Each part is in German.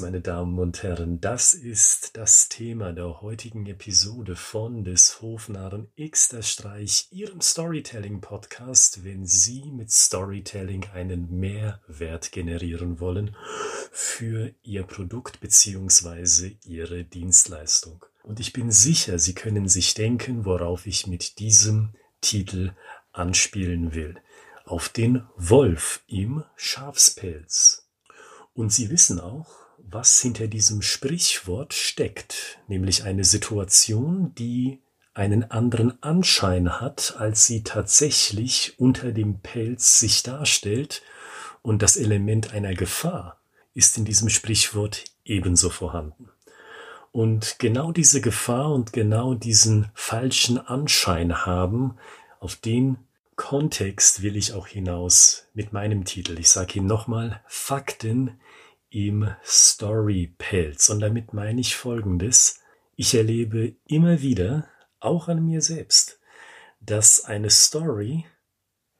Meine Damen und Herren, das ist das Thema der heutigen Episode von des Hofnarren X der Streich, Ihrem Storytelling-Podcast, wenn Sie mit Storytelling einen Mehrwert generieren wollen für Ihr Produkt bzw. Ihre Dienstleistung. Und ich bin sicher, Sie können sich denken, worauf ich mit diesem Titel anspielen will. Auf den Wolf im Schafspelz. Und sie wissen auch, was hinter diesem Sprichwort steckt, nämlich eine Situation, die einen anderen Anschein hat, als sie tatsächlich unter dem Pelz sich darstellt, und das Element einer Gefahr ist in diesem Sprichwort ebenso vorhanden. Und genau diese Gefahr und genau diesen falschen Anschein haben, auf den Kontext will ich auch hinaus mit meinem Titel. Ich sage Ihnen nochmal, Fakten im Story-Pelz. Und damit meine ich Folgendes. Ich erlebe immer wieder, auch an mir selbst, dass eine Story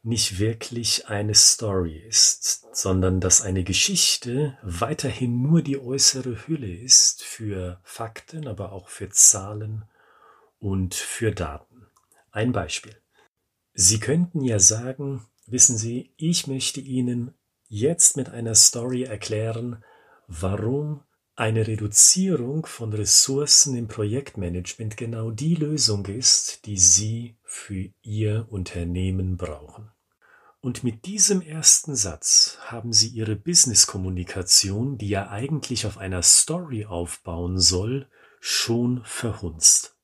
nicht wirklich eine Story ist, sondern dass eine Geschichte weiterhin nur die äußere Hülle ist für Fakten, aber auch für Zahlen und für Daten. Ein Beispiel. Sie könnten ja sagen, wissen Sie, ich möchte Ihnen jetzt mit einer Story erklären, warum eine Reduzierung von Ressourcen im Projektmanagement genau die Lösung ist, die Sie für Ihr Unternehmen brauchen. Und mit diesem ersten Satz haben Sie Ihre Business-Kommunikation, die ja eigentlich auf einer Story aufbauen soll, schon verhunzt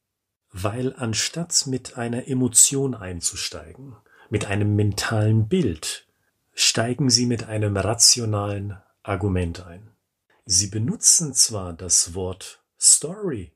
weil anstatt mit einer Emotion einzusteigen, mit einem mentalen Bild, steigen sie mit einem rationalen Argument ein. Sie benutzen zwar das Wort Story,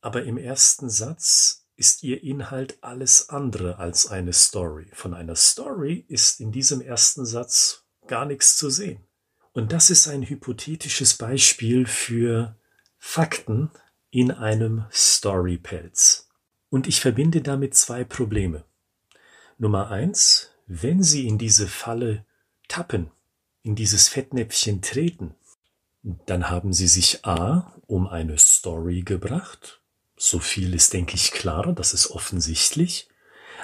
aber im ersten Satz ist ihr Inhalt alles andere als eine Story. Von einer Story ist in diesem ersten Satz gar nichts zu sehen. Und das ist ein hypothetisches Beispiel für Fakten in einem Storypelz. Und ich verbinde damit zwei Probleme. Nummer eins, wenn Sie in diese Falle tappen, in dieses Fettnäpfchen treten, dann haben Sie sich A um eine Story gebracht. So viel ist, denke ich, klar, das ist offensichtlich.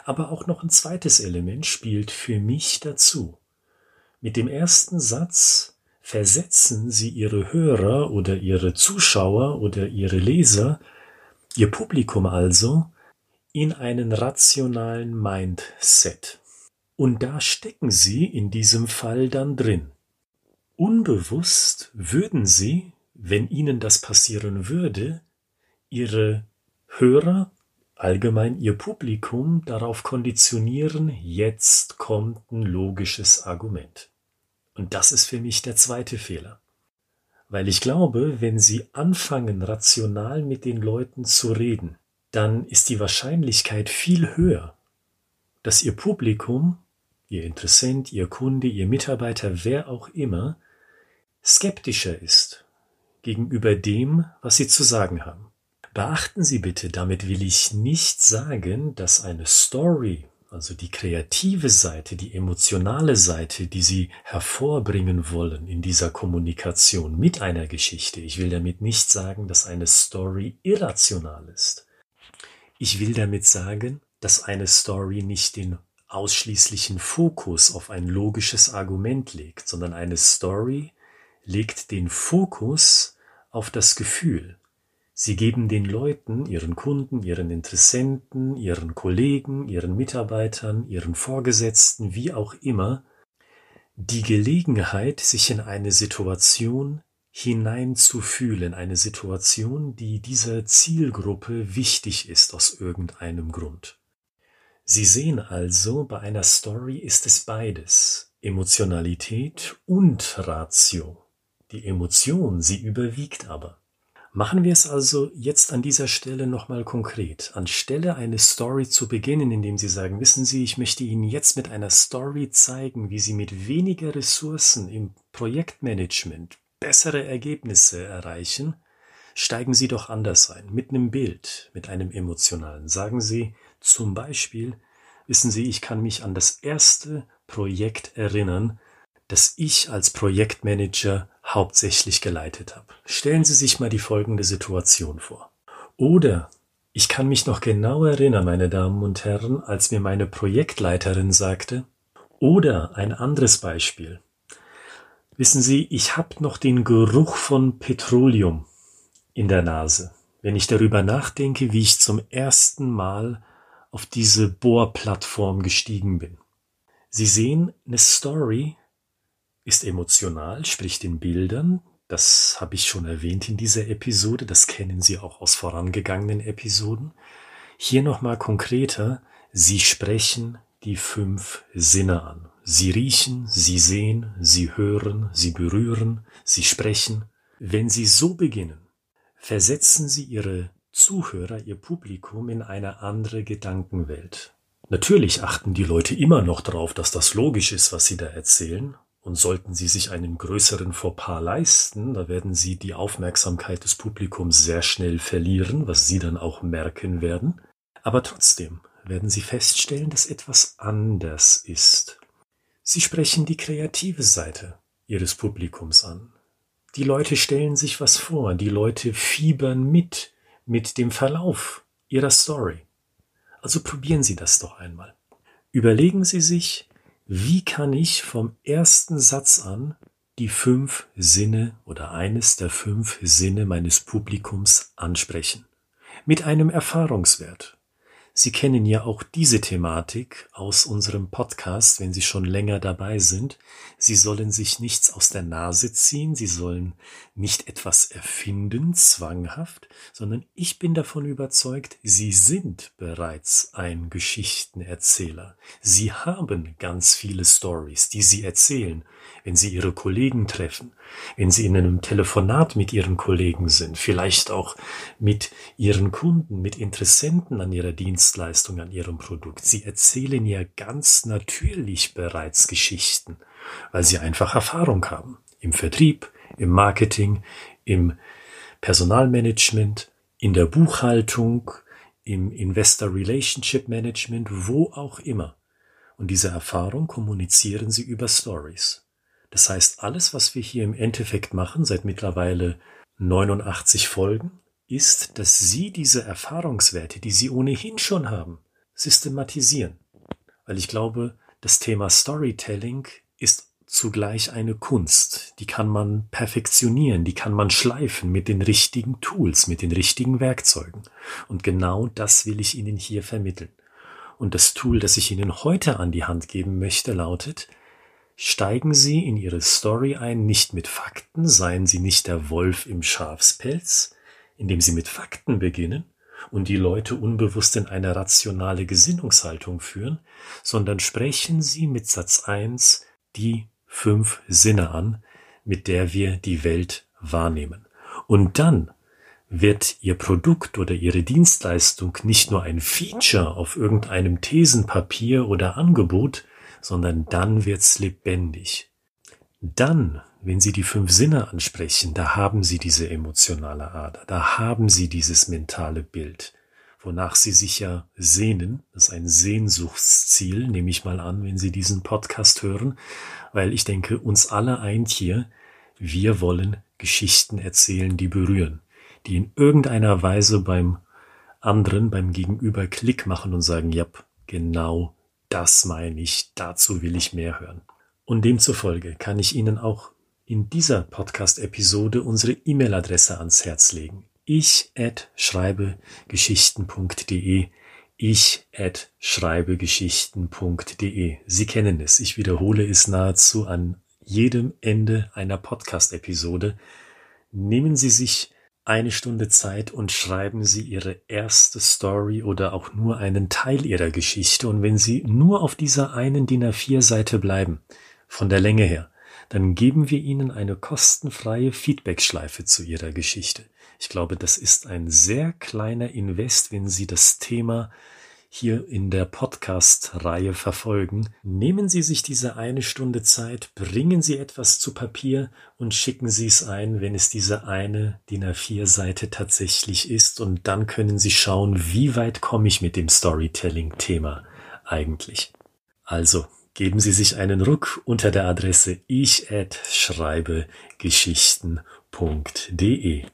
Aber auch noch ein zweites Element spielt für mich dazu. Mit dem ersten Satz versetzen Sie Ihre Hörer oder Ihre Zuschauer oder Ihre Leser, Ihr Publikum also, in einen rationalen Mindset. Und da stecken Sie in diesem Fall dann drin. Unbewusst würden Sie, wenn Ihnen das passieren würde, Ihre Hörer, allgemein Ihr Publikum darauf konditionieren, jetzt kommt ein logisches Argument. Und das ist für mich der zweite Fehler. Weil ich glaube, wenn Sie anfangen, rational mit den Leuten zu reden, dann ist die Wahrscheinlichkeit viel höher, dass Ihr Publikum, Ihr Interessent, Ihr Kunde, Ihr Mitarbeiter, wer auch immer, skeptischer ist gegenüber dem, was Sie zu sagen haben. Beachten Sie bitte, damit will ich nicht sagen, dass eine Story, also die kreative Seite, die emotionale Seite, die Sie hervorbringen wollen in dieser Kommunikation mit einer Geschichte, ich will damit nicht sagen, dass eine Story irrational ist. Ich will damit sagen, dass eine Story nicht den ausschließlichen Fokus auf ein logisches Argument legt, sondern eine Story legt den Fokus auf das Gefühl. Sie geben den Leuten, ihren Kunden, ihren Interessenten, ihren Kollegen, ihren Mitarbeitern, ihren Vorgesetzten, wie auch immer, die Gelegenheit, sich in eine Situation hineinzufühlen, eine Situation, die dieser Zielgruppe wichtig ist aus irgendeinem Grund. Sie sehen also, bei einer Story ist es beides, Emotionalität und Ratio. Die Emotion, sie überwiegt aber. Machen wir es also jetzt an dieser Stelle nochmal konkret. Anstelle eine Story zu beginnen, indem Sie sagen, wissen Sie, ich möchte Ihnen jetzt mit einer Story zeigen, wie Sie mit weniger Ressourcen im Projektmanagement bessere Ergebnisse erreichen, steigen Sie doch anders ein, mit einem Bild, mit einem emotionalen. Sagen Sie zum Beispiel, wissen Sie, ich kann mich an das erste Projekt erinnern, das ich als Projektmanager hauptsächlich geleitet habe. Stellen Sie sich mal die folgende Situation vor. Oder ich kann mich noch genau erinnern, meine Damen und Herren, als mir meine Projektleiterin sagte, oder ein anderes Beispiel. Wissen Sie, ich habe noch den Geruch von Petroleum in der Nase, wenn ich darüber nachdenke, wie ich zum ersten Mal auf diese Bohrplattform gestiegen bin. Sie sehen, eine Story ist emotional, spricht in Bildern. Das habe ich schon erwähnt in dieser Episode. Das kennen Sie auch aus vorangegangenen Episoden. Hier nochmal konkreter. Sie sprechen die fünf Sinne an. Sie riechen, sie sehen, sie hören, sie berühren, sie sprechen. Wenn Sie so beginnen, versetzen Sie Ihre Zuhörer, Ihr Publikum in eine andere Gedankenwelt. Natürlich achten die Leute immer noch darauf, dass das logisch ist, was Sie da erzählen. Und sollten Sie sich einen größeren Fauxpas leisten, da werden Sie die Aufmerksamkeit des Publikums sehr schnell verlieren, was Sie dann auch merken werden. Aber trotzdem werden Sie feststellen, dass etwas anders ist. Sie sprechen die kreative Seite Ihres Publikums an. Die Leute stellen sich was vor, die Leute fiebern mit, mit dem Verlauf Ihrer Story. Also probieren Sie das doch einmal. Überlegen Sie sich, wie kann ich vom ersten Satz an die fünf Sinne oder eines der fünf Sinne meines Publikums ansprechen. Mit einem Erfahrungswert. Sie kennen ja auch diese Thematik aus unserem Podcast, wenn Sie schon länger dabei sind. Sie sollen sich nichts aus der Nase ziehen, Sie sollen nicht etwas erfinden, zwanghaft, sondern ich bin davon überzeugt, Sie sind bereits ein Geschichtenerzähler. Sie haben ganz viele Stories, die Sie erzählen, wenn Sie Ihre Kollegen treffen, wenn Sie in einem Telefonat mit Ihren Kollegen sind, vielleicht auch mit Ihren Kunden, mit Interessenten an Ihrer Dienstleistung, an Ihrem Produkt. Sie erzählen ja ganz natürlich bereits Geschichten, weil Sie einfach Erfahrung haben. Im Vertrieb, im Marketing, im Personalmanagement, in der Buchhaltung, im Investor Relationship Management, wo auch immer. Und diese Erfahrung kommunizieren Sie über Stories. Das heißt, alles, was wir hier im Endeffekt machen, seit mittlerweile 89 Folgen, ist, dass Sie diese Erfahrungswerte, die Sie ohnehin schon haben, systematisieren. Weil ich glaube, das Thema Storytelling ist zugleich eine Kunst. Die kann man perfektionieren, die kann man schleifen mit den richtigen Tools, mit den richtigen Werkzeugen. Und genau das will ich Ihnen hier vermitteln. Und das Tool, das ich Ihnen heute an die Hand geben möchte, lautet Steigen Sie in Ihre Story ein, nicht mit Fakten, seien Sie nicht der Wolf im Schafspelz, indem Sie mit Fakten beginnen und die Leute unbewusst in eine rationale Gesinnungshaltung führen, sondern sprechen Sie mit Satz 1 die fünf Sinne an, mit der wir die Welt wahrnehmen. Und dann wird Ihr Produkt oder Ihre Dienstleistung nicht nur ein Feature auf irgendeinem Thesenpapier oder Angebot, sondern dann wird's lebendig. Dann, wenn Sie die fünf Sinne ansprechen, da haben Sie diese emotionale Ader, da haben Sie dieses mentale Bild, wonach Sie sich ja sehnen. Das ist ein Sehnsuchtsziel, nehme ich mal an, wenn Sie diesen Podcast hören, weil ich denke, uns alle eint hier, wir wollen Geschichten erzählen, die berühren, die in irgendeiner Weise beim anderen, beim Gegenüber Klick machen und sagen, ja, genau das meine ich, dazu will ich mehr hören. Und demzufolge kann ich Ihnen auch in dieser Podcast-Episode unsere E-Mail-Adresse ans Herz legen. Ich at schreibegeschichten.de ich at schreibegeschichten.de. Sie kennen es. Ich wiederhole es nahezu an jedem Ende einer Podcast-Episode. Nehmen Sie sich eine Stunde Zeit und schreiben Sie Ihre erste Story oder auch nur einen Teil Ihrer Geschichte. Und wenn Sie nur auf dieser einen DIN A4 Seite bleiben, von der Länge her, dann geben wir Ihnen eine kostenfreie Feedbackschleife zu Ihrer Geschichte. Ich glaube, das ist ein sehr kleiner Invest, wenn Sie das Thema hier in der Podcast-Reihe verfolgen, nehmen Sie sich diese eine Stunde Zeit, bringen Sie etwas zu Papier und schicken Sie es ein, wenn es diese eine DIN A4-Seite tatsächlich ist und dann können Sie schauen, wie weit komme ich mit dem Storytelling-Thema eigentlich. Also Geben Sie sich einen Ruck unter der Adresse ich@schreibegeschichten.de.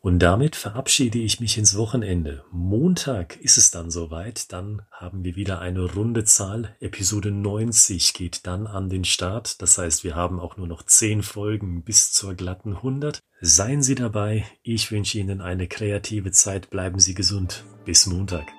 Und damit verabschiede ich mich ins Wochenende. Montag ist es dann soweit. Dann haben wir wieder eine runde Zahl. Episode 90 geht dann an den Start. Das heißt, wir haben auch nur noch 10 Folgen bis zur glatten 100. Seien Sie dabei. Ich wünsche Ihnen eine kreative Zeit. Bleiben Sie gesund. Bis Montag.